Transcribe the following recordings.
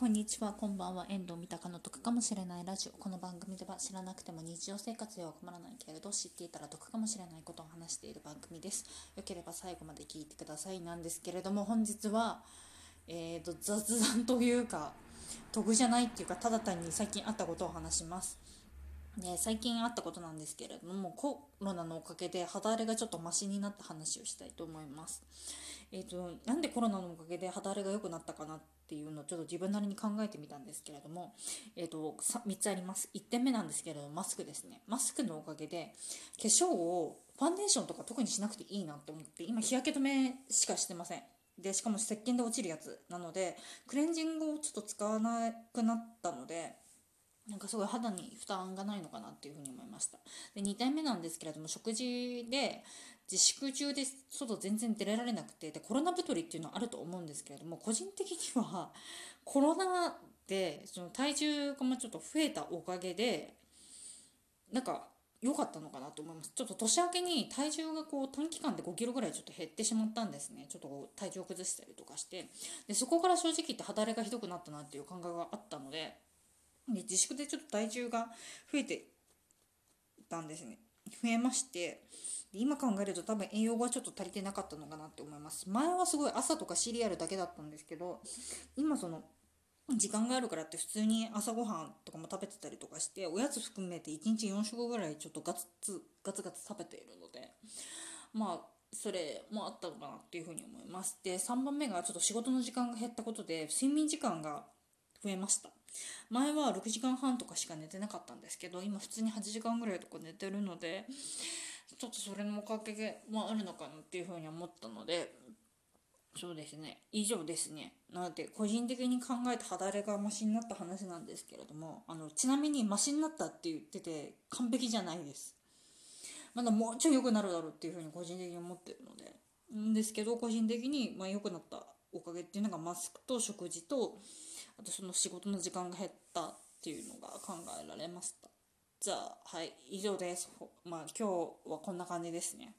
こんにちは、こんばんは。遠藤三鷹の得かもしれないラジオ。この番組では知らなくても日常生活では困らないけれど、知っていたら得かもしれないことを話している番組です。よければ最後まで聞いてください。なんですけれども、本日は、えーと、雑談というか、得じゃないっていうか、ただ単に最近あったことを話します。で最近あったことなんですけれどもコロナのおかげで肌荒れがちょっとマシになった話をしたいと思います。えーと、なんでコロナのおかげで肌荒れが良くなったかなっていうのをちょっと自分なりに考えてみたんですけれども、えーと、3つあります。1点目なんですけれどもマスクですね。マスクのおかげで化粧をファンデーションとか特にしなくていいなって思って今日焼け止めしかしてません。でしかも石鹸で落ちるやつなのでクレンジングをちょっと使わなくなったのでなんかすごい肌に負担がないのかなっていうふうに思いました。で2点目なんですけれども食事で自粛中で外全然出られなくてでコロナ太りっていうのはあると思うんですけれども個人的には コロナでその体重がちょっと増えたおかげでなんか良かったのかなと思います。ちょっと年明けに体重がこう短期間で5キロぐらいちょっと減ってしまったんですね。ちょっと体調を崩したりとかして。でそこから正直言って肌荒れがひどくなったなっていう感覚があったのでで自粛でちょっと体重が増えてたんですね。増えまして今考えると多分栄養がちょっと足りてなかったのかなって思います。前はすごい朝とかシリアルだけだったんですけど今その時間があるからって普通に朝ごはんとかも食べてたりとかしておやつ含めて1日4食ぐらいちょっとガツガツガツ食べているのでまあそれもあったのかなっていうふうに思います。で3番目がちょっと仕事の時間が減ったことで睡眠時間が増えました。前は6時間半とかしか寝てなかったんですけど今普通に8時間ぐらいとか寝てるのでちょっとそれのおかげもあるのかなっていうふうに思ったのでそうですね。以上ですね。なので個人的に考えた肌荒れがマシになった話なんですけれどもあのちなみにマシになったって言ってて完璧じゃないです。まだもうちょい良くなるだろうっていうふうに個人的に思ってるので。んですけど個人的にまあ良くなったおかげっていうのがマスクと食事とあとその仕事の時間が減ったっていうのが考えられました。じゃあはい以上です。まあ今日はこんな感じですね。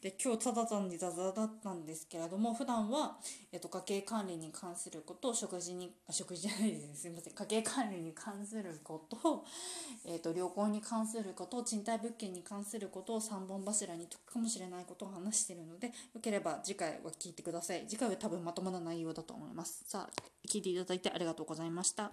で今日ただ単にザザだったんですけれども普段はえっと家計管理に関すること食事に食事じゃないです。すみません。家計管理に関することえっと旅行に関すること賃貸物件に関することを3本柱に解くかもしれないことを話しているのでよければ次回は聞いてください。次回は多分まともな内容だと思います。さあ聞いていただいてありがとうございました。